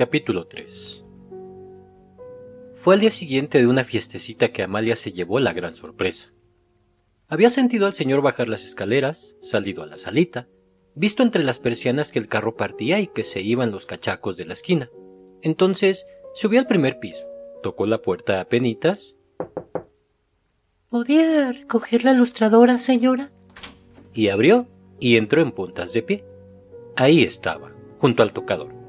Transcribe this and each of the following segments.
Capítulo 3 Fue al día siguiente de una fiestecita que Amalia se llevó la gran sorpresa. Había sentido al señor bajar las escaleras, salido a la salita, visto entre las persianas que el carro partía y que se iban los cachacos de la esquina. Entonces subió al primer piso, tocó la puerta a penitas. ¿Podía recoger la lustradora, señora? Y abrió y entró en puntas de pie. Ahí estaba, junto al tocador.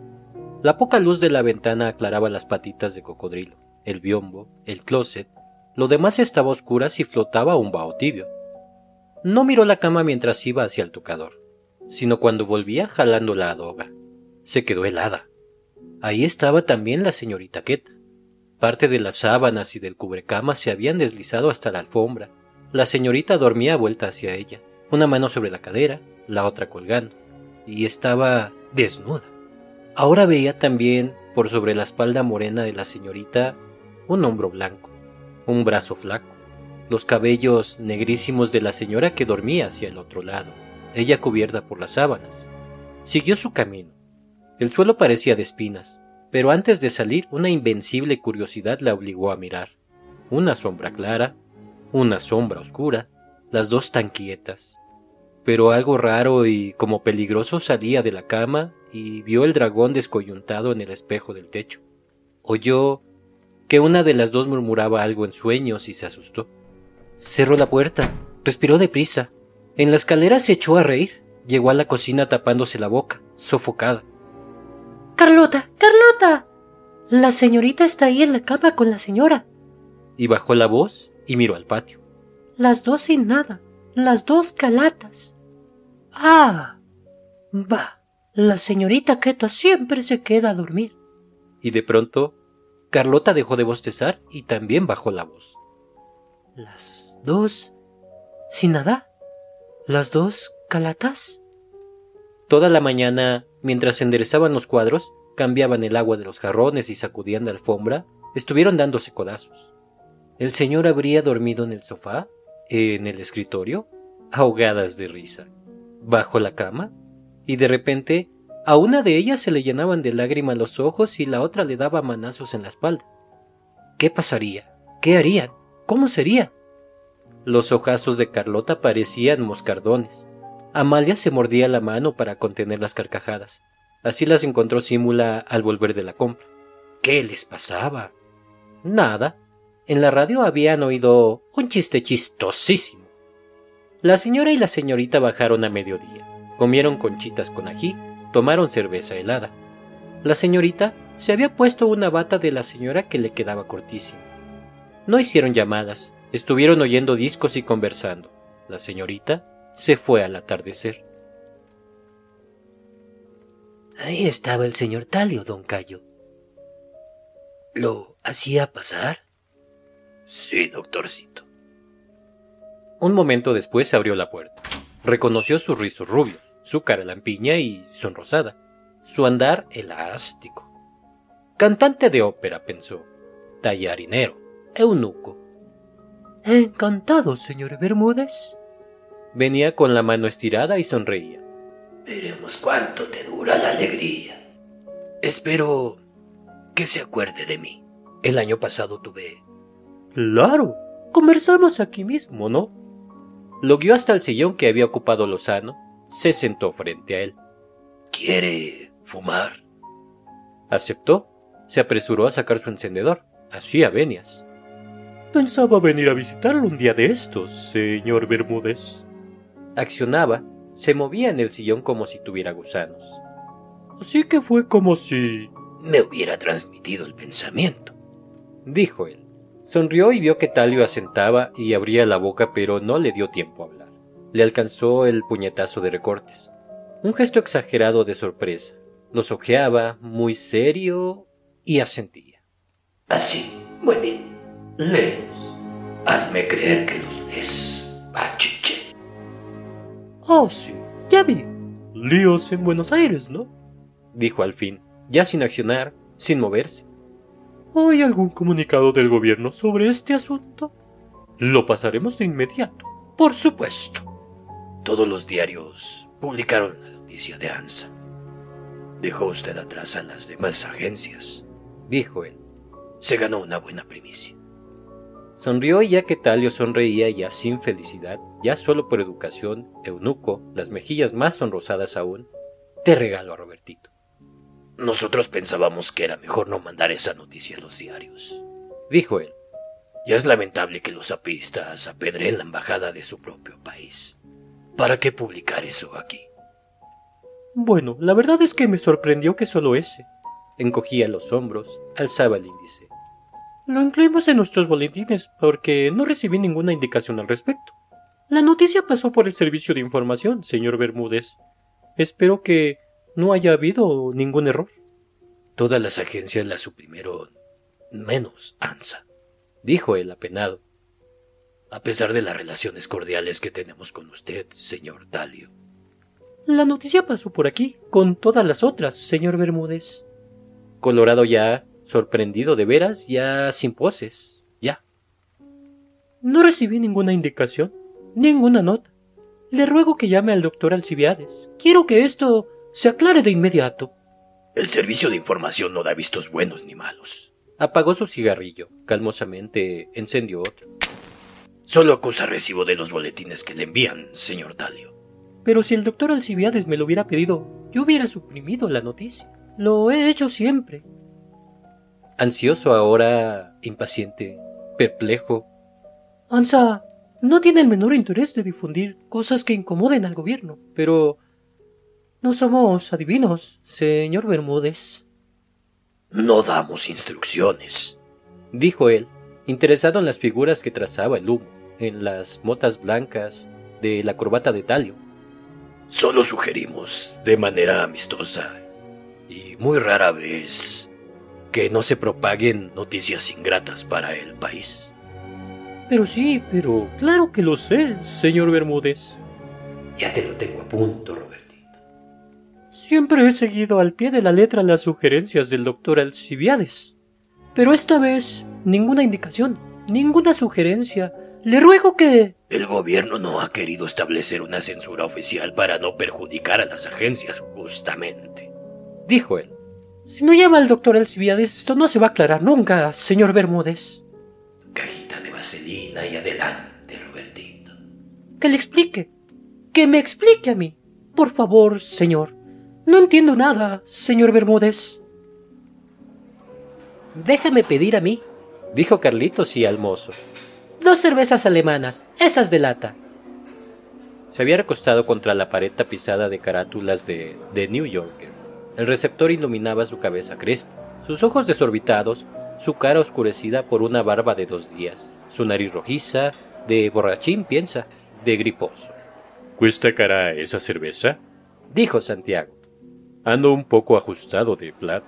La poca luz de la ventana aclaraba las patitas de cocodrilo, el biombo, el closet. Lo demás estaba a oscuras y flotaba un vaho tibio. No miró la cama mientras iba hacia el tocador, sino cuando volvía jalando la adoga. Se quedó helada. Ahí estaba también la señorita Queta. Parte de las sábanas y del cubrecama se habían deslizado hasta la alfombra. La señorita dormía vuelta hacia ella, una mano sobre la cadera, la otra colgando, y estaba desnuda. Ahora veía también, por sobre la espalda morena de la señorita, un hombro blanco, un brazo flaco, los cabellos negrísimos de la señora que dormía hacia el otro lado, ella cubierta por las sábanas. Siguió su camino. El suelo parecía de espinas, pero antes de salir una invencible curiosidad la obligó a mirar. Una sombra clara, una sombra oscura, las dos tan quietas. Pero algo raro y como peligroso salía de la cama y vio el dragón descoyuntado en el espejo del techo. Oyó que una de las dos murmuraba algo en sueños y se asustó. Cerró la puerta, respiró deprisa. En la escalera se echó a reír. Llegó a la cocina tapándose la boca, sofocada. Carlota, Carlota. La señorita está ahí en la cama con la señora. Y bajó la voz y miró al patio. Las dos sin nada, las dos calatas. Ah. Va. La señorita Queta siempre se queda a dormir. Y de pronto, Carlota dejó de bostezar y también bajó la voz. Las dos. sin nada. Las dos calatas. Toda la mañana, mientras enderezaban los cuadros, cambiaban el agua de los jarrones y sacudían la alfombra, estuvieron dándose codazos. El señor habría dormido en el sofá, en el escritorio, ahogadas de risa, bajo la cama, y de repente a una de ellas se le llenaban de lágrimas los ojos y la otra le daba manazos en la espalda. ¿Qué pasaría? ¿Qué harían? ¿Cómo sería? Los ojazos de Carlota parecían moscardones. Amalia se mordía la mano para contener las carcajadas. Así las encontró Símula al volver de la compra. ¿Qué les pasaba? Nada. En la radio habían oído un chiste chistosísimo. La señora y la señorita bajaron a mediodía. Comieron conchitas con ají, tomaron cerveza helada. La señorita se había puesto una bata de la señora que le quedaba cortísima. No hicieron llamadas, estuvieron oyendo discos y conversando. La señorita se fue al atardecer. Ahí estaba el señor Talio, don Cayo. ¿Lo hacía pasar? Sí, doctorcito. Un momento después se abrió la puerta. Reconoció sus rizos rubios su cara lampiña y sonrosada, su andar elástico. Cantante de ópera, pensó, tallarinero, eunuco. Encantado, señor Bermúdez. Venía con la mano estirada y sonreía. Veremos cuánto te dura la alegría. Espero que se acuerde de mí. El año pasado tuve... Claro, conversamos aquí mismo, ¿no? Lo guió hasta el sillón que había ocupado Lozano se sentó frente a él. ¿Quiere fumar? Aceptó. Se apresuró a sacar su encendedor. Hacía venias. Pensaba venir a visitarlo un día de estos, señor Bermúdez. Accionaba, se movía en el sillón como si tuviera gusanos. Así que fue como si... me hubiera transmitido el pensamiento. Dijo él. Sonrió y vio que Talio asentaba y abría la boca, pero no le dio tiempo a hablar le alcanzó el puñetazo de recortes. Un gesto exagerado de sorpresa. Los ojeaba, muy serio, y asentía. Así, muy bien. Léelos. Hazme creer que los lees, pachiche. Oh, sí, ya vi. Líos en Buenos Aires, ¿no? Dijo al fin, ya sin accionar, sin moverse. ¿Hay algún comunicado del gobierno sobre este asunto? Lo pasaremos de inmediato. Por supuesto. Todos los diarios publicaron la noticia de Ansa. Dejó usted atrás a las demás agencias, dijo él. Se ganó una buena primicia. Sonrió y ya que Talio sonreía ya sin felicidad, ya solo por educación, eunuco, las mejillas más sonrosadas aún, te regalo a Robertito. Nosotros pensábamos que era mejor no mandar esa noticia a los diarios, dijo él. Ya es lamentable que los apistas apedreen la embajada de su propio país. ¿Para qué publicar eso aquí? Bueno, la verdad es que me sorprendió que solo ese. Encogía los hombros, alzaba el índice. Lo incluimos en nuestros boletines porque no recibí ninguna indicación al respecto. La noticia pasó por el servicio de información, señor Bermúdez. Espero que no haya habido ningún error. Todas las agencias la suprimieron, menos ANSA, dijo el apenado. A pesar de las relaciones cordiales que tenemos con usted, señor Dalio. La noticia pasó por aquí, con todas las otras, señor Bermúdez. Colorado ya, sorprendido de veras, ya sin poses, ya. No recibí ninguna indicación, ninguna nota. Le ruego que llame al doctor Alcibiades. Quiero que esto se aclare de inmediato. El servicio de información no da vistos buenos ni malos. Apagó su cigarrillo, calmosamente encendió otro. Solo acusa recibo de los boletines que le envían, señor Dalio. Pero si el doctor Alcibiades me lo hubiera pedido, yo hubiera suprimido la noticia. Lo he hecho siempre. Ansioso ahora, impaciente, perplejo. Ansa no tiene el menor interés de difundir cosas que incomoden al gobierno, pero no somos adivinos, señor Bermúdez. No damos instrucciones, dijo él, interesado en las figuras que trazaba el humo, en las motas blancas de la corbata de talio. Solo sugerimos, de manera amistosa y muy rara vez, que no se propaguen noticias ingratas para el país. Pero sí, pero claro que lo sé, señor Bermúdez. Ya te lo tengo a punto. Siempre he seguido al pie de la letra las sugerencias del doctor Alcibiades. Pero esta vez, ninguna indicación, ninguna sugerencia. Le ruego que... El gobierno no ha querido establecer una censura oficial para no perjudicar a las agencias, justamente. Dijo él. Si no llama al doctor Alcibiades, esto no se va a aclarar nunca, señor Bermúdez vaselina y adelante, Robertito. Que le explique. Que me explique a mí. Por favor, señor. No entiendo nada, señor Bermúdez. Déjame pedir a mí, dijo Carlitos y al mozo. Dos cervezas alemanas, esas de lata. Se había recostado contra la pared tapizada de carátulas de The New Yorker. El receptor iluminaba su cabeza crespa, sus ojos desorbitados su cara oscurecida por una barba de dos días, su nariz rojiza, de borrachín piensa, de griposo. ¿Cuesta cara esa cerveza? dijo Santiago. Ando un poco ajustado de plata.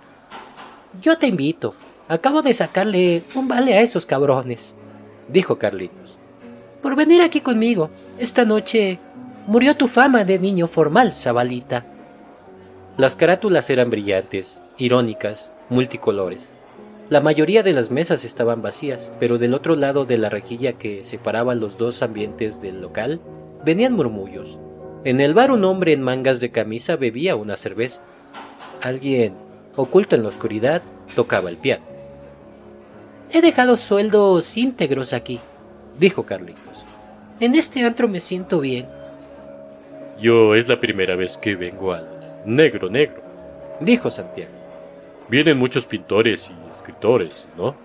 Yo te invito. Acabo de sacarle un vale a esos cabrones, dijo Carlitos. Por venir aquí conmigo. Esta noche murió tu fama de niño formal, Zabalita. Las carátulas eran brillantes, irónicas, multicolores. La mayoría de las mesas estaban vacías, pero del otro lado de la rejilla que separaba los dos ambientes del local venían murmullos. En el bar un hombre en mangas de camisa bebía una cerveza. Alguien, oculto en la oscuridad, tocaba el piano. He dejado sueldos íntegros aquí, dijo Carlitos. En este antro me siento bien. Yo es la primera vez que vengo al negro negro, dijo Santiago. Vienen muchos pintores y escritores, ¿no?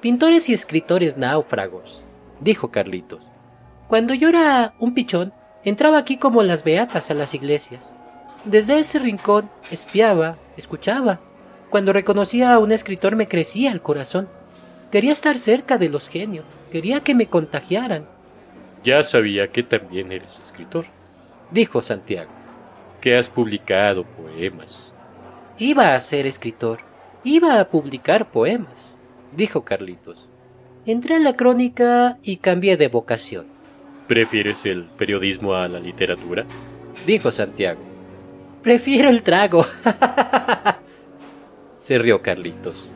Pintores y escritores náufragos, dijo Carlitos. Cuando yo era un pichón, entraba aquí como las beatas a las iglesias. Desde ese rincón espiaba, escuchaba. Cuando reconocía a un escritor me crecía el corazón. Quería estar cerca de los genios, quería que me contagiaran. Ya sabía que también eres escritor, dijo Santiago. Que has publicado poemas. Iba a ser escritor, Iba a publicar poemas, dijo Carlitos. Entré a la crónica y cambié de vocación. ¿Prefieres el periodismo a la literatura? dijo Santiago. Prefiero el trago. Se rió Carlitos.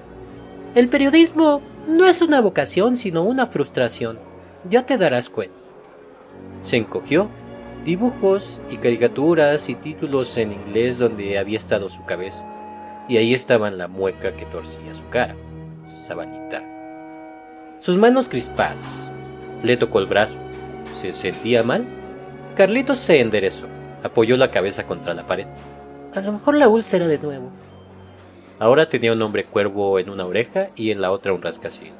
El periodismo no es una vocación, sino una frustración. Ya te darás cuenta. Se encogió dibujos y caricaturas y títulos en inglés donde había estado su cabeza. Y ahí estaban la mueca que torcía su cara, Sabanita. Sus manos crispadas. Le tocó el brazo. ¿Se sentía mal? Carlitos se enderezó, apoyó la cabeza contra la pared. A lo mejor la úlcera de nuevo. Ahora tenía un hombre cuervo en una oreja y en la otra un rascacielos.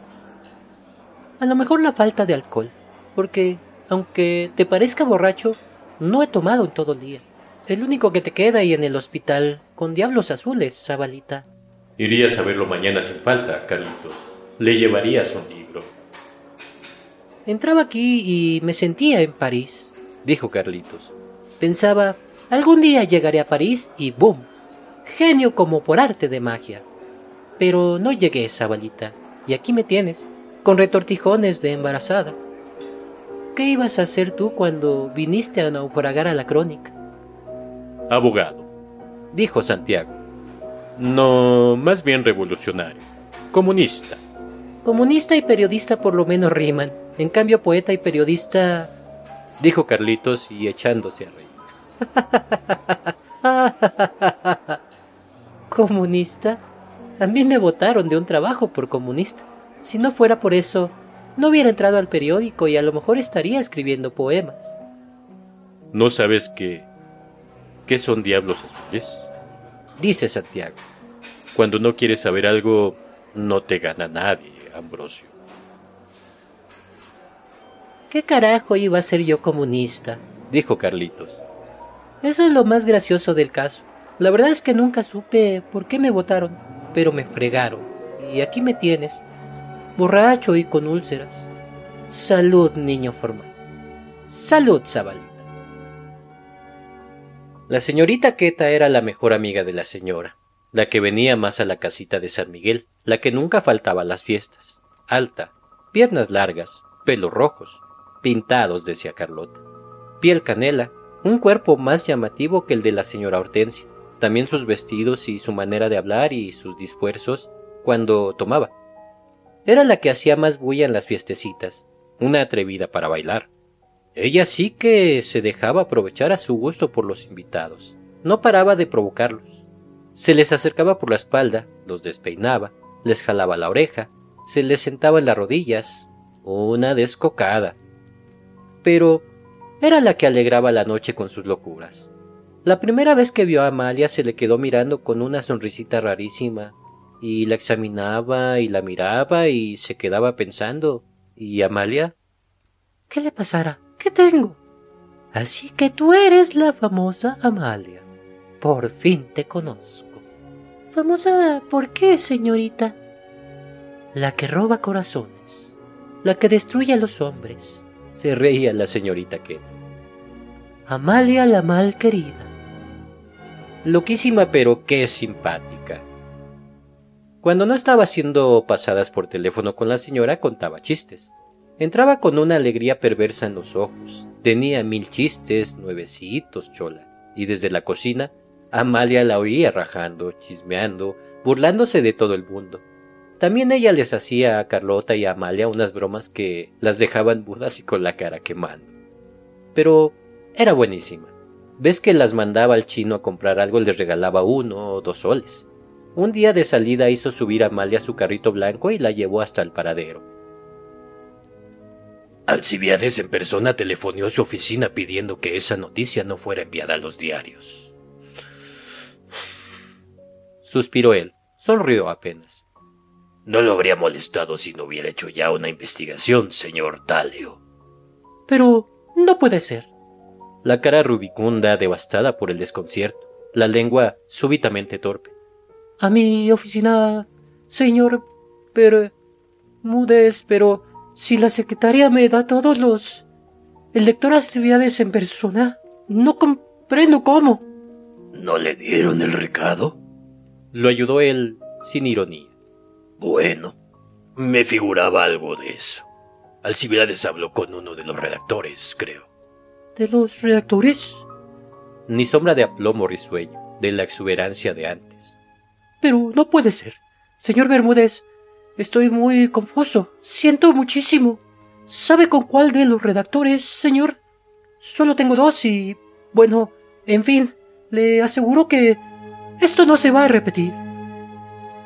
A lo mejor la falta de alcohol, porque, aunque te parezca borracho, no he tomado en todo el día. El único que te queda ahí en el hospital, con diablos azules, Zabalita. Irías a verlo mañana sin falta, Carlitos. Le llevarías un libro. Entraba aquí y me sentía en París, dijo Carlitos. Pensaba, algún día llegaré a París y ¡boom! Genio como por arte de magia. Pero no llegué, Zabalita, y aquí me tienes, con retortijones de embarazada. ¿Qué ibas a hacer tú cuando viniste a naufragar a la crónica? Abogado, dijo Santiago. No, más bien revolucionario. Comunista. Comunista y periodista por lo menos riman. En cambio, poeta y periodista... dijo Carlitos y echándose a reír. ¿Comunista? A mí me votaron de un trabajo por comunista. Si no fuera por eso, no hubiera entrado al periódico y a lo mejor estaría escribiendo poemas. ¿No sabes qué? ¿Qué son diablos azules? Dice Santiago. Cuando no quieres saber algo, no te gana nadie, Ambrosio. ¿Qué carajo iba a ser yo comunista? dijo Carlitos. Eso es lo más gracioso del caso. La verdad es que nunca supe por qué me votaron, pero me fregaron. Y aquí me tienes, borracho y con úlceras. Salud, niño formal. Salud, Zabalita. La señorita Queta era la mejor amiga de la señora, la que venía más a la casita de San Miguel, la que nunca faltaba a las fiestas. Alta, piernas largas, pelos rojos, pintados, decía Carlota. Piel canela, un cuerpo más llamativo que el de la señora Hortensia, también sus vestidos y su manera de hablar y sus dispuestos cuando tomaba. Era la que hacía más bulla en las fiestecitas, una atrevida para bailar. Ella sí que se dejaba aprovechar a su gusto por los invitados, no paraba de provocarlos. Se les acercaba por la espalda, los despeinaba, les jalaba la oreja, se les sentaba en las rodillas, una descocada. Pero era la que alegraba la noche con sus locuras. La primera vez que vio a Amalia se le quedó mirando con una sonrisita rarísima, y la examinaba y la miraba y se quedaba pensando. ¿Y Amalia? ¿Qué le pasará? ¿Qué tengo? Así que tú eres la famosa Amalia. Por fin te conozco. ¿Famosa por qué, señorita? La que roba corazones, la que destruye a los hombres. Se reía la señorita Kate. Amalia la mal querida. Loquísima pero qué simpática. Cuando no estaba haciendo pasadas por teléfono con la señora, contaba chistes. Entraba con una alegría perversa en los ojos. Tenía mil chistes, nuevecitos, chola. Y desde la cocina, Amalia la oía rajando, chismeando, burlándose de todo el mundo. También ella les hacía a Carlota y a Amalia unas bromas que las dejaban mudas y con la cara quemando. Pero era buenísima. Ves que las mandaba al chino a comprar algo y les regalaba uno o dos soles. Un día de salida hizo subir a Amalia su carrito blanco y la llevó hasta el paradero. Alcibiades en persona telefonió a su oficina pidiendo que esa noticia no fuera enviada a los diarios. Suspiró él, sonrió apenas. No lo habría molestado si no hubiera hecho ya una investigación, señor Talio. Pero no puede ser. La cara rubicunda, devastada por el desconcierto, la lengua súbitamente torpe. A mi oficina, señor, pero... Mudes, pero... Si la secretaria me da todos los... El lector actividades en persona, no comprendo cómo. ¿No le dieron el recado? Lo ayudó él sin ironía. Bueno, me figuraba algo de eso. Alcibiades habló con uno de los redactores, creo. ¿De los redactores? Ni sombra de aplomo risueño, de la exuberancia de antes. Pero no puede ser. Señor Bermúdez, estoy muy confuso. Siento muchísimo. ¿Sabe con cuál de los redactores, señor? Solo tengo dos y... Bueno, en fin, le aseguro que esto no se va a repetir.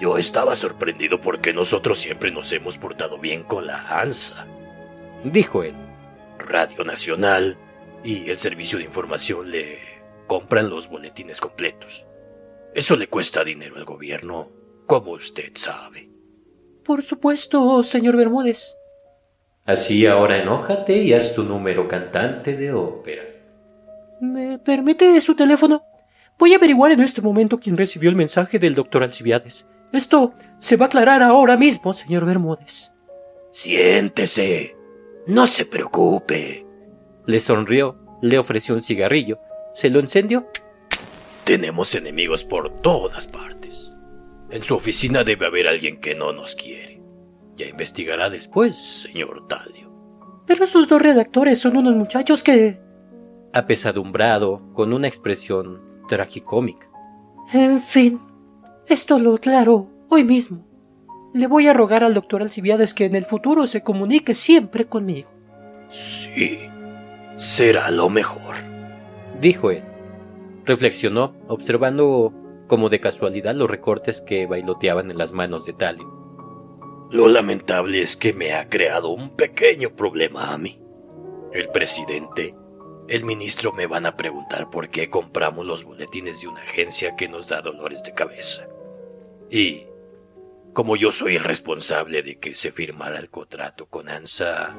Yo estaba sorprendido porque nosotros siempre nos hemos portado bien con la ANSA, dijo él. Radio Nacional y el Servicio de Información le compran los boletines completos. Eso le cuesta dinero al gobierno, como usted sabe. Por supuesto, señor Bermúdez. Así ahora enójate y haz tu número cantante de ópera. ¿Me permite su teléfono? Voy a averiguar en este momento quién recibió el mensaje del doctor Alcibiades. Esto se va a aclarar ahora mismo, señor Bermúdez. Siéntese. No se preocupe. Le sonrió, le ofreció un cigarrillo, se lo encendió. Tenemos enemigos por todas partes. En su oficina debe haber alguien que no nos quiere. Ya investigará después, señor Talio. Pero estos dos redactores son unos muchachos que... Apesadumbrado, con una expresión tragicómica. En fin, esto lo aclaro hoy mismo. Le voy a rogar al doctor Alcibiades que en el futuro se comunique siempre conmigo. Sí, será lo mejor, dijo él. Reflexionó, observando como de casualidad los recortes que bailoteaban en las manos de Talio. Lo lamentable es que me ha creado un pequeño problema a mí. El presidente, el ministro me van a preguntar por qué compramos los boletines de una agencia que nos da dolores de cabeza. Y, como yo soy el responsable de que se firmara el contrato con ANSA,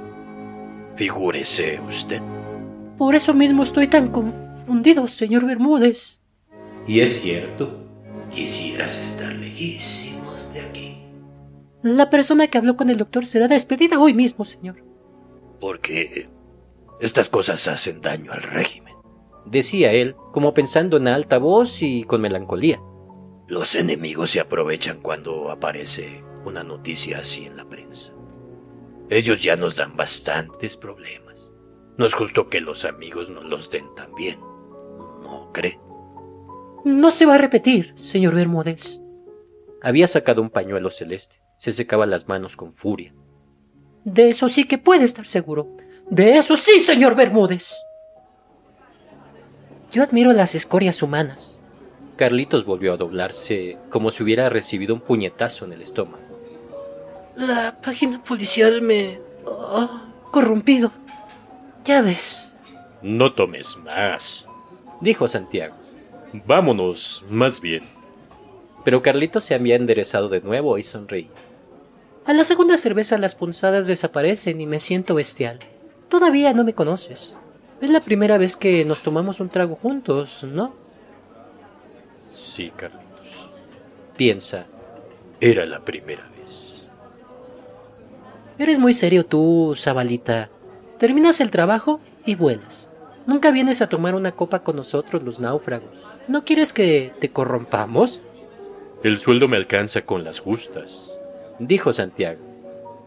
figúrese usted. Por eso mismo estoy tan confundido, señor Bermúdez. Y es cierto. Quisieras estar lejísimos de aquí. La persona que habló con el doctor será despedida hoy mismo, señor. Porque estas cosas hacen daño al régimen, decía él, como pensando en alta voz y con melancolía. Los enemigos se aprovechan cuando aparece una noticia así en la prensa. Ellos ya nos dan bastantes problemas. No es justo que los amigos nos los den también. ¿No cree? No se va a repetir, señor Bermúdez. Había sacado un pañuelo celeste. Se secaba las manos con furia. De eso sí que puede estar seguro. De eso sí, señor Bermúdez. Yo admiro las escorias humanas. Carlitos volvió a doblarse como si hubiera recibido un puñetazo en el estómago. La página policial me... ha corrompido. Ya ves. No tomes más, dijo Santiago. Vámonos, más bien. Pero Carlitos se había enderezado de nuevo y sonreía. A la segunda cerveza las punzadas desaparecen y me siento bestial. Todavía no me conoces. Es la primera vez que nos tomamos un trago juntos, ¿no? Sí, Carlitos. Piensa. Era la primera vez. Eres muy serio tú, Zabalita. Terminas el trabajo y vuelas. Nunca vienes a tomar una copa con nosotros los náufragos. ¿No quieres que te corrompamos? El sueldo me alcanza con las justas, dijo Santiago.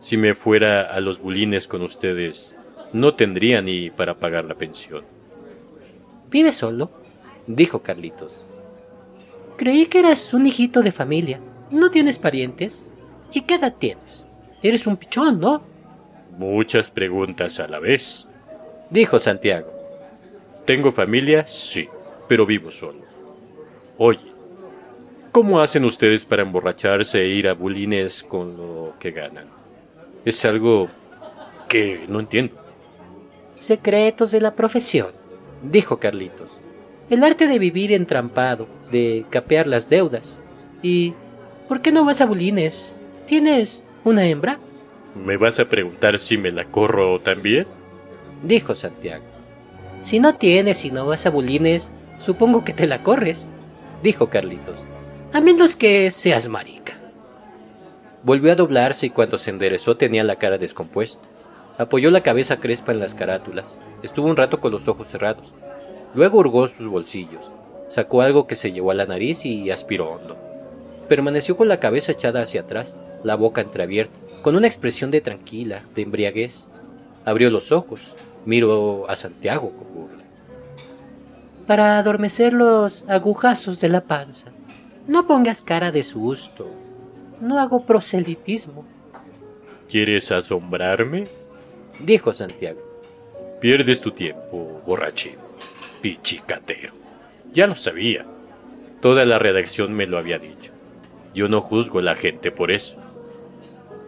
Si me fuera a los bulines con ustedes, no tendría ni para pagar la pensión. ¿Vives solo? dijo Carlitos. Creí que eras un hijito de familia. ¿No tienes parientes? ¿Y qué edad tienes? Eres un pichón, ¿no? Muchas preguntas a la vez, dijo Santiago. ¿Tengo familia? Sí, pero vivo solo. Oye, ¿Cómo hacen ustedes para emborracharse e ir a bulines con lo que ganan? Es algo que no entiendo. Secretos de la profesión, dijo Carlitos. El arte de vivir entrampado, de capear las deudas. ¿Y por qué no vas a bulines? ¿Tienes una hembra? ¿Me vas a preguntar si me la corro también? Dijo Santiago. Si no tienes y no vas a bulines, supongo que te la corres, dijo Carlitos a menos que seas marica. Volvió a doblarse y cuando se enderezó tenía la cara descompuesta. Apoyó la cabeza crespa en las carátulas. Estuvo un rato con los ojos cerrados. Luego hurgó sus bolsillos. Sacó algo que se llevó a la nariz y aspiró hondo. Permaneció con la cabeza echada hacia atrás, la boca entreabierta, con una expresión de tranquila, de embriaguez. Abrió los ojos, miró a Santiago con burla. Para adormecer los agujazos de la panza, no pongas cara de susto. No hago proselitismo. ¿Quieres asombrarme? Dijo Santiago. Pierdes tu tiempo, borrachín. Pichicatero. Ya lo sabía. Toda la redacción me lo había dicho. Yo no juzgo a la gente por eso.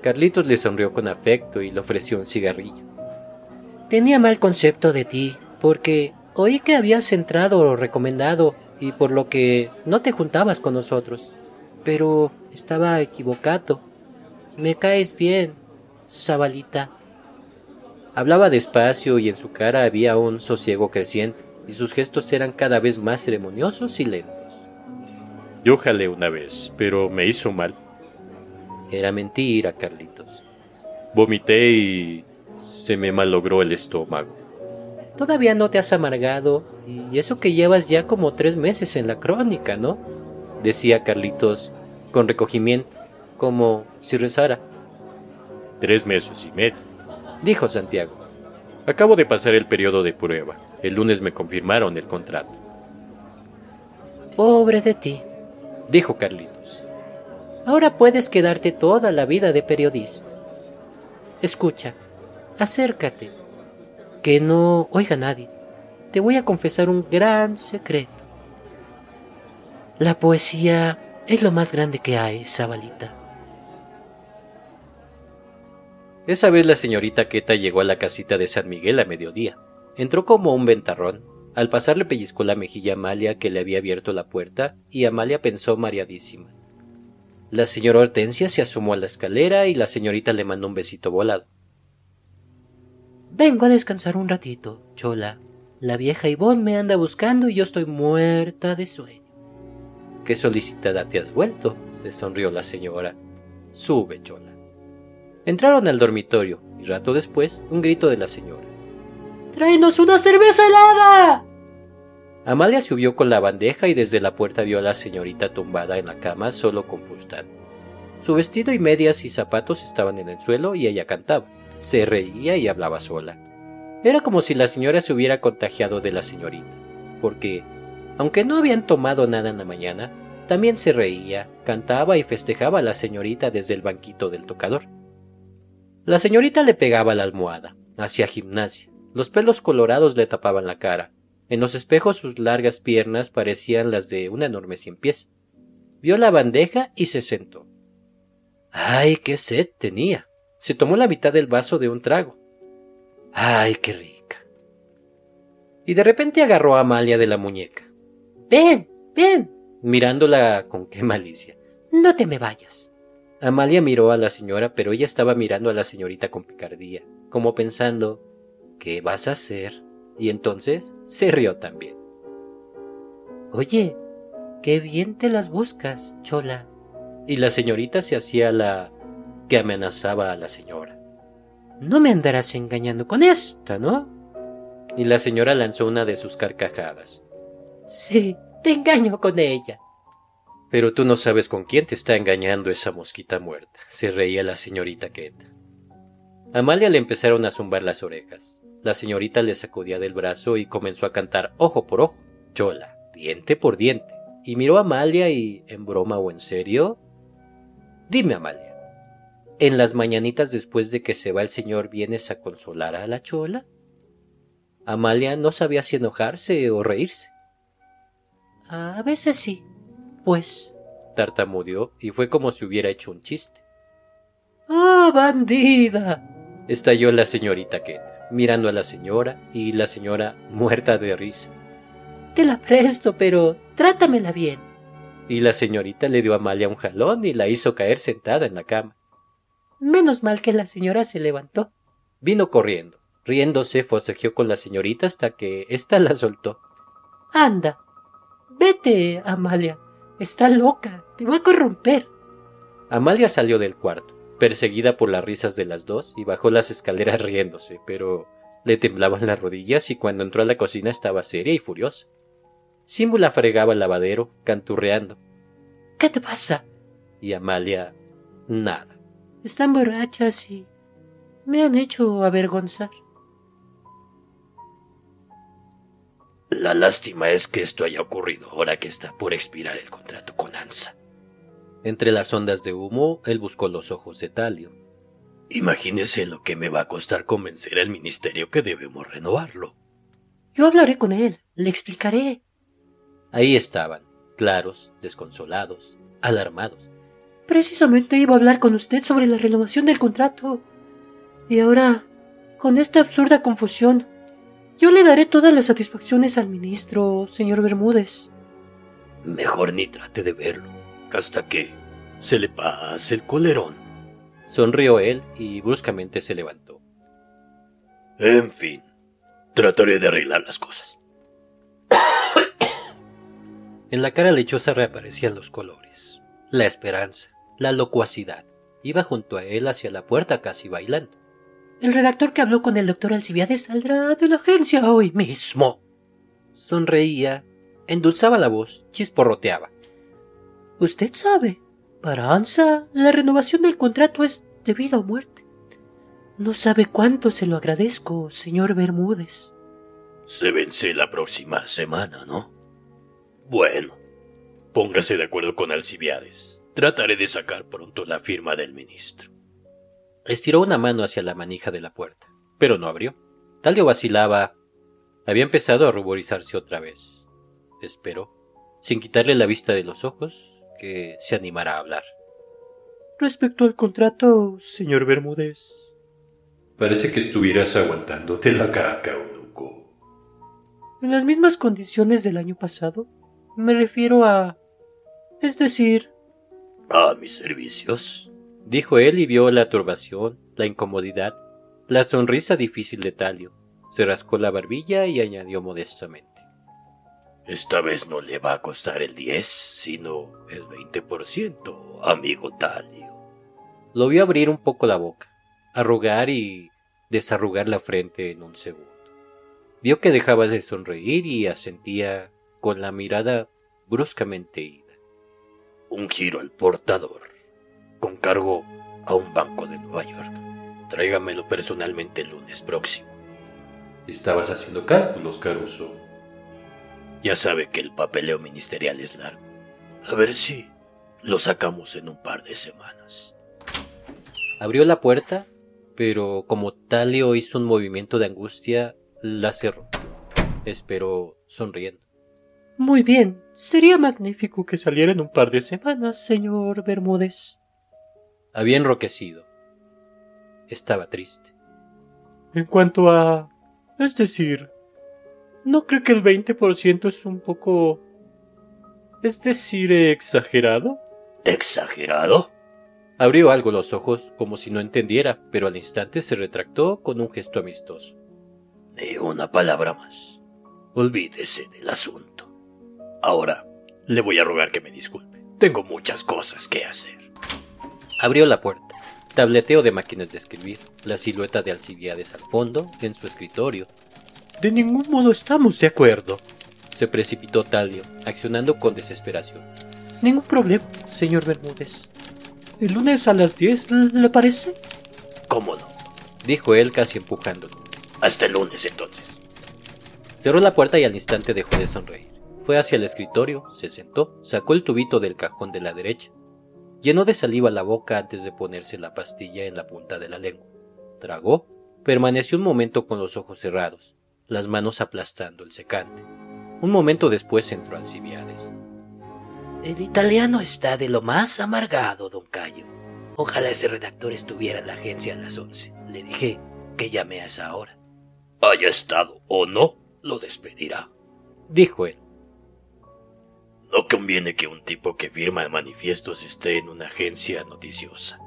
Carlitos le sonrió con afecto y le ofreció un cigarrillo. Tenía mal concepto de ti, porque oí que habías entrado o recomendado y por lo que no te juntabas con nosotros. Pero estaba equivocado. Me caes bien, Zabalita. Hablaba despacio y en su cara había un sosiego creciente, y sus gestos eran cada vez más ceremoniosos y lentos. Yo jalé una vez, pero me hizo mal. Era mentira, Carlitos. Vomité y se me malogró el estómago. Todavía no te has amargado, y eso que llevas ya como tres meses en la crónica, ¿no? Decía Carlitos con recogimiento, como si rezara. Tres meses y medio, dijo Santiago. Acabo de pasar el periodo de prueba. El lunes me confirmaron el contrato. Pobre de ti, dijo Carlitos. Ahora puedes quedarte toda la vida de periodista. Escucha, acércate. Que no oiga nadie. Te voy a confesar un gran secreto. La poesía es lo más grande que hay, Zabalita. Esa vez la señorita Queta llegó a la casita de San Miguel a mediodía. Entró como un ventarrón. Al pasar le pellizcó la mejilla a Amalia que le había abierto la puerta y Amalia pensó mareadísima. La señora Hortensia se asomó a la escalera y la señorita le mandó un besito volado. Vengo a descansar un ratito, Chola. La vieja Ivonne me anda buscando y yo estoy muerta de sueño. Qué solicitada te has vuelto, se sonrió la señora. Sube, Chola. Entraron al dormitorio y rato después un grito de la señora. ¡Tráenos una cerveza helada! Amalia subió con la bandeja y desde la puerta vio a la señorita tumbada en la cama solo con fustán. Su vestido y medias y zapatos estaban en el suelo y ella cantaba, se reía y hablaba sola. Era como si la señora se hubiera contagiado de la señorita, porque, aunque no habían tomado nada en la mañana, también se reía, cantaba y festejaba a la señorita desde el banquito del tocador. La señorita le pegaba la almohada, hacía gimnasia, los pelos colorados le tapaban la cara, en los espejos sus largas piernas parecían las de un enorme cien pies. Vio la bandeja y se sentó. ¡Ay, qué sed tenía! Se tomó la mitad del vaso de un trago. ¡Ay, qué rica! Y de repente agarró a Amalia de la muñeca. Ven, ven. mirándola con qué malicia. No te me vayas. Amalia miró a la señora, pero ella estaba mirando a la señorita con picardía, como pensando ¿Qué vas a hacer? y entonces se rió también. Oye, qué bien te las buscas, Chola. Y la señorita se hacía la que amenazaba a la señora. No me andarás engañando con esta, ¿no? Y la señora lanzó una de sus carcajadas. Sí, te engaño con ella. Pero tú no sabes con quién te está engañando esa mosquita muerta, se reía la señorita Queta. Amalia le empezaron a zumbar las orejas. La señorita le sacudía del brazo y comenzó a cantar ojo por ojo, chola, diente por diente, y miró a Amalia y, en broma o en serio, dime Amalia, ¿en las mañanitas después de que se va el señor vienes a consolar a la chola? Amalia no sabía si enojarse o reírse. A veces sí, pues, tartamudeó y fue como si hubiera hecho un chiste. ¡Ah, bandida! estalló la señorita Kate mirando a la señora y la señora muerta de risa. Te la presto, pero trátamela bien. Y la señorita le dio a Amalia un jalón y la hizo caer sentada en la cama. Menos mal que la señora se levantó. Vino corriendo. Riéndose, forcejeó con la señorita hasta que ésta la soltó. Anda. Vete, Amalia. Está loca. Te va a corromper. Amalia salió del cuarto perseguida por las risas de las dos, y bajó las escaleras riéndose, pero le temblaban las rodillas y cuando entró a la cocina estaba seria y furiosa. Símbula fregaba el lavadero, canturreando. ¿Qué te pasa? Y Amalia, nada. Están borrachas y me han hecho avergonzar. La lástima es que esto haya ocurrido ahora que está por expirar el contrato con ANSA. Entre las ondas de humo, él buscó los ojos de Talio. Imagínese lo que me va a costar convencer al ministerio que debemos renovarlo. Yo hablaré con él, le explicaré. Ahí estaban, claros, desconsolados, alarmados. Precisamente iba a hablar con usted sobre la renovación del contrato. Y ahora, con esta absurda confusión, yo le daré todas las satisfacciones al ministro, señor Bermúdez. Mejor ni trate de verlo, hasta que se le pase el colerón. Sonrió él y bruscamente se levantó. En fin, trataré de arreglar las cosas. en la cara lechosa reaparecían los colores, la esperanza, la locuacidad. Iba junto a él hacia la puerta casi bailando. El redactor que habló con el doctor Alcibiades saldrá de la agencia hoy mismo. Sonreía, endulzaba la voz, chisporroteaba. Usted sabe, para ANSA la renovación del contrato es de vida o muerte. No sabe cuánto se lo agradezco, señor Bermúdez. Se vence la próxima semana, ¿no? Bueno, póngase de acuerdo con Alcibiades. Trataré de sacar pronto la firma del ministro. Estiró una mano hacia la manija de la puerta, pero no abrió. Talio vacilaba. Había empezado a ruborizarse otra vez. Esperó, sin quitarle la vista de los ojos, que se animara a hablar. Respecto al contrato, señor Bermúdez. Parece que estuvieras aguantándote la caca, loco. En las mismas condiciones del año pasado. Me refiero a... Es decir... A mis servicios dijo él y vio la turbación, la incomodidad, la sonrisa difícil de Talio. Se rascó la barbilla y añadió modestamente. Esta vez no le va a costar el 10, sino el 20%, amigo Talio. Lo vio abrir un poco la boca, arrugar y desarrugar la frente en un segundo. Vio que dejaba de sonreír y asentía con la mirada bruscamente ida. Un giro al portador con cargo a un banco de Nueva York. Tráigamelo personalmente el lunes próximo. Estabas haciendo cálculos, Caruso. Ya sabe que el papeleo ministerial es largo. A ver si lo sacamos en un par de semanas. Abrió la puerta, pero como Talio hizo un movimiento de angustia, la cerró. Esperó sonriendo. Muy bien, sería magnífico que saliera en un par de semanas, señor Bermúdez. Había enroquecido. Estaba triste. En cuanto a... Es decir, ¿no cree que el 20% es un poco... Es decir, exagerado? ¿Exagerado? Abrió algo los ojos como si no entendiera, pero al instante se retractó con un gesto amistoso. Ni una palabra más. Olvídese del asunto. Ahora, le voy a rogar que me disculpe. Tengo muchas cosas que hacer. Abrió la puerta. Tableteo de máquinas de escribir, la silueta de Alcibiades al fondo, en su escritorio. De ningún modo estamos de acuerdo. Se precipitó Talio, accionando con desesperación. Ningún problema, señor Bermúdez. El lunes a las 10, ¿le parece? ¿Cómo no? Dijo él casi empujándolo. Hasta el lunes entonces. Cerró la puerta y al instante dejó de sonreír. Fue hacia el escritorio, se sentó, sacó el tubito del cajón de la derecha, Llenó de saliva la boca antes de ponerse la pastilla en la punta de la lengua. Tragó, permaneció un momento con los ojos cerrados, las manos aplastando el secante. Un momento después entró Alcibiades. El italiano está de lo más amargado, don Cayo. Ojalá ese redactor estuviera en la agencia a las once. Le dije que llamé a esa hora. Haya estado o no, lo despedirá, dijo él. No conviene que un tipo que firma manifiestos esté en una agencia noticiosa.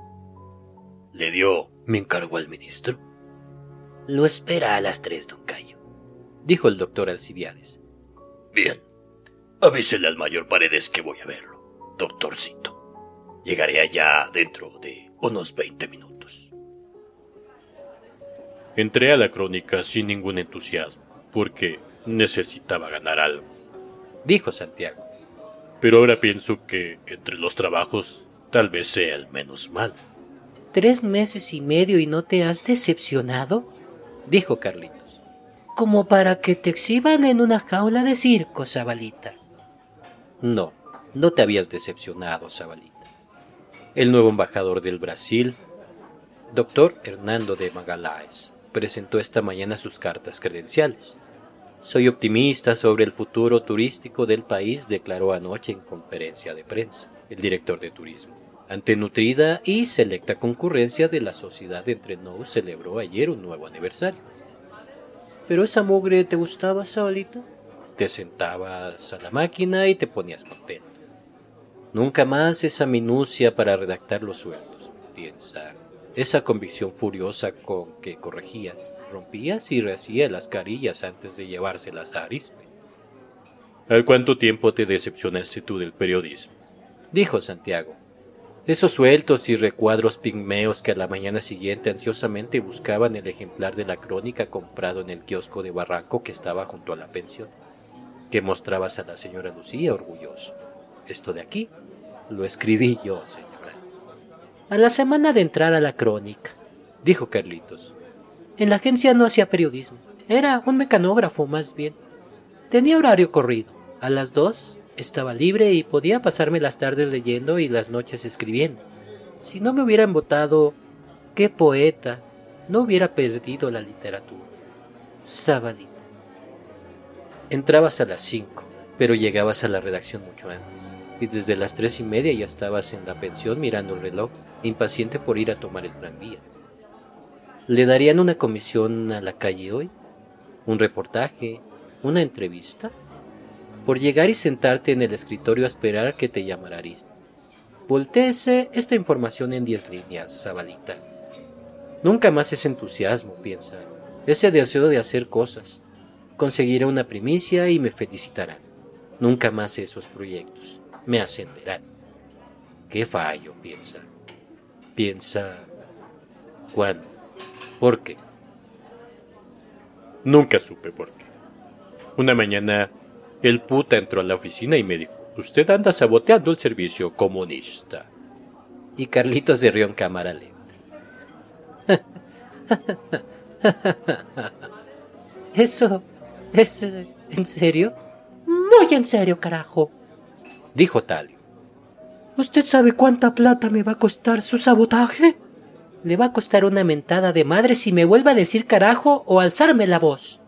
¿Le dio mi encargo al ministro? Lo espera a las tres, don Cayo, dijo el doctor Alcibiades. Bien. Avísele al mayor Paredes que voy a verlo, doctorcito. Llegaré allá dentro de unos veinte minutos. Entré a la crónica sin ningún entusiasmo, porque necesitaba ganar algo, dijo Santiago pero ahora pienso que entre los trabajos tal vez sea el menos mal. ¿Tres meses y medio y no te has decepcionado? dijo Carlitos. Como para que te exhiban en una jaula de circo, Zabalita. No, no te habías decepcionado, Zabalita. El nuevo embajador del Brasil Doctor Hernando de Magaláes presentó esta mañana sus cartas credenciales. Soy optimista sobre el futuro turístico del país, declaró anoche en conferencia de prensa el director de turismo. Ante nutrida y selecta concurrencia de la sociedad entre Nou celebró ayer un nuevo aniversario. ¿Pero esa mugre te gustaba, Sabalito? Te sentabas a la máquina y te ponías contento. Nunca más esa minucia para redactar los sueldos, piensa esa convicción furiosa con que corregías, rompías y rehacías las carillas antes de llevárselas a Arispe. ¿Al cuánto tiempo te decepcionaste tú del periodismo? dijo Santiago. Esos sueltos y recuadros pigmeos que a la mañana siguiente ansiosamente buscaban el ejemplar de la crónica comprado en el kiosco de Barranco que estaba junto a la pensión, que mostrabas a la señora Lucía orgulloso. Esto de aquí lo escribí yo, señor. A la semana de entrar a la crónica, dijo Carlitos. En la agencia no hacía periodismo, era un mecanógrafo más bien. Tenía horario corrido. A las dos estaba libre y podía pasarme las tardes leyendo y las noches escribiendo. Si no me hubieran votado, qué poeta, no hubiera perdido la literatura. Sabalita. Entrabas a las cinco, pero llegabas a la redacción mucho antes, y desde las tres y media ya estabas en la pensión mirando el reloj impaciente por ir a tomar el tranvía. ¿Le darían una comisión a la calle hoy? ¿Un reportaje? ¿Una entrevista? Por llegar y sentarte en el escritorio a esperar que te llamara Arispe. Voltéese esta información en diez líneas, Zabalita. Nunca más ese entusiasmo, piensa, ese deseo de hacer cosas. Conseguiré una primicia y me felicitarán. Nunca más esos proyectos. Me ascenderán. Qué fallo, piensa piensa ¿cuándo? ¿Por qué? Nunca supe por qué. Una mañana el puta entró a la oficina y me dijo, usted anda saboteando el servicio comunista. Y Carlitos se rió en cámara lenta. ¿Eso es en serio? Muy en serio, carajo. Dijo Talio. ¿Usted sabe cuánta plata me va a costar su sabotaje? Le va a costar una mentada de madre si me vuelve a decir carajo o alzarme la voz,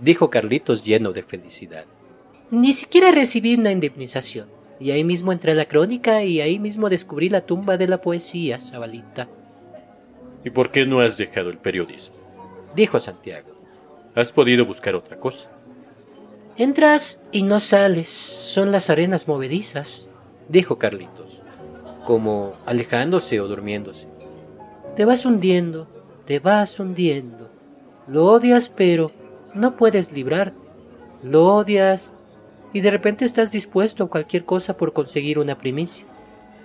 dijo Carlitos lleno de felicidad. Ni siquiera recibí una indemnización. Y ahí mismo entré a la crónica y ahí mismo descubrí la tumba de la poesía, Zabalita. ¿Y por qué no has dejado el periodismo? Dijo Santiago. ¿Has podido buscar otra cosa? Entras y no sales. Son las arenas movedizas dijo Carlitos, como alejándose o durmiéndose. Te vas hundiendo, te vas hundiendo. Lo odias, pero no puedes librarte. Lo odias y de repente estás dispuesto a cualquier cosa por conseguir una primicia,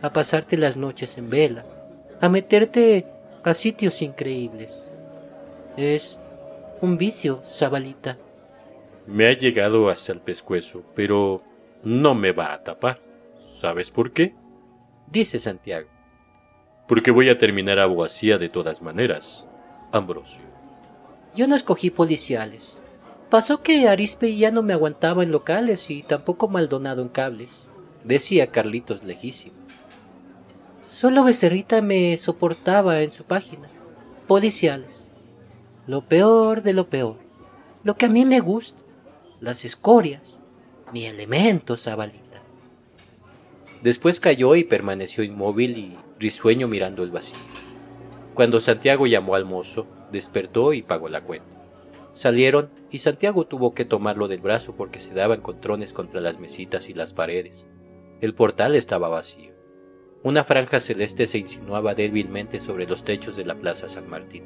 a pasarte las noches en vela, a meterte a sitios increíbles. Es un vicio, Zabalita. Me ha llegado hasta el pescuezo, pero no me va a tapar. ¿Sabes por qué? Dice Santiago. Porque voy a terminar abogacía de todas maneras, Ambrosio. Yo no escogí policiales. Pasó que Arispe ya no me aguantaba en locales y tampoco Maldonado en cables, decía Carlitos lejísimo. Solo Becerrita me soportaba en su página. Policiales. Lo peor de lo peor. Lo que a mí me gusta. Las escorias. Mi elemento, Zabalita. Después cayó y permaneció inmóvil y risueño mirando el vacío. Cuando Santiago llamó al mozo, despertó y pagó la cuenta. Salieron y Santiago tuvo que tomarlo del brazo porque se daban contrones contra las mesitas y las paredes. El portal estaba vacío. Una franja celeste se insinuaba débilmente sobre los techos de la Plaza San Martín.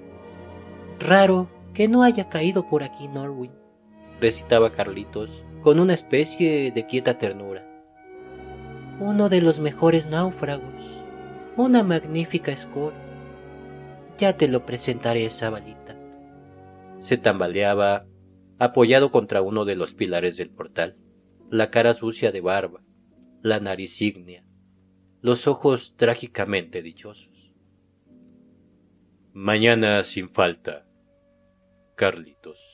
Raro que no haya caído por aquí Norwin, recitaba Carlitos con una especie de quieta ternura uno de los mejores náufragos, una magnífica escoria. Ya te lo presentaré, Zabalita. Se tambaleaba, apoyado contra uno de los pilares del portal, la cara sucia de barba, la nariz ígnea, los ojos trágicamente dichosos. Mañana sin falta, Carlitos.